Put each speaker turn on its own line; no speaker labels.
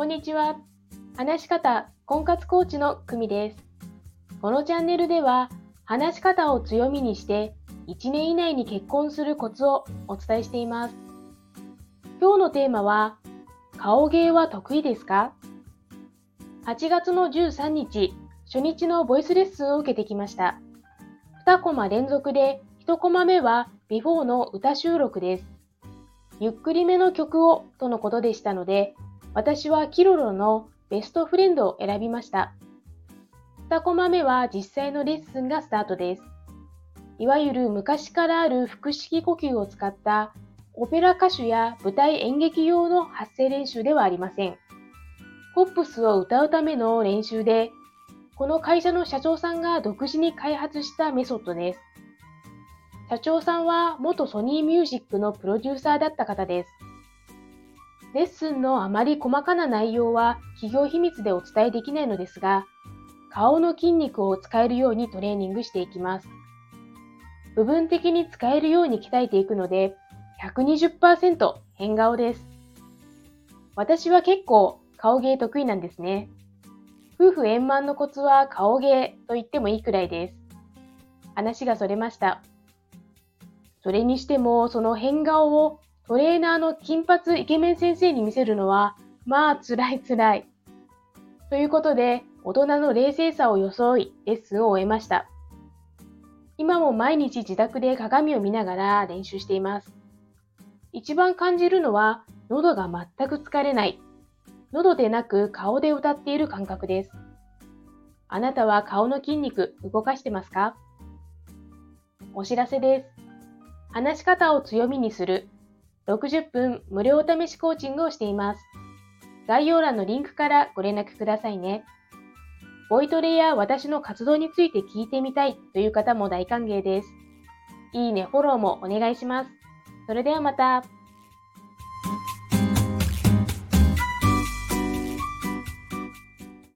こんにちは。話し方婚活コーチの久美です。このチャンネルでは、話し方を強みにして1年以内に結婚するコツをお伝えしています。今日のテーマは、顔芸は得意ですか ?8 月の13日、初日のボイスレッスンを受けてきました。2コマ連続で1コマ目はビフォーの歌収録です。ゆっくりめの曲をとのことでしたので、私はキロロのベストフレンドを選びました。2コマ目は実際のレッスンがスタートです。いわゆる昔からある腹式呼吸を使ったオペラ歌手や舞台演劇用の発声練習ではありません。ポップスを歌うための練習で、この会社の社長さんが独自に開発したメソッドです。社長さんは元ソニーミュージックのプロデューサーだった方です。レッスンのあまり細かな内容は企業秘密でお伝えできないのですが、顔の筋肉を使えるようにトレーニングしていきます。部分的に使えるように鍛えていくので、120%変顔です。私は結構顔芸得意なんですね。夫婦円満のコツは顔芸と言ってもいいくらいです。話がそれました。それにしても、その変顔をトレーナーの金髪イケメン先生に見せるのは、まあ辛い辛い。ということで、大人の冷静さを装い、レッスンを終えました。今も毎日自宅で鏡を見ながら練習しています。一番感じるのは、喉が全く疲れない。喉でなく顔で歌っている感覚です。あなたは顔の筋肉動かしてますか？お知らせです。話し方を強みにする60分無料お試しコーチングをしています。概要欄のリンクからご連絡くださいね。ボイトレや私の活動について聞いてみたいという方も大歓迎です。いいね、フォローもお願いします。それではまた。